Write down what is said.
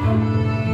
Música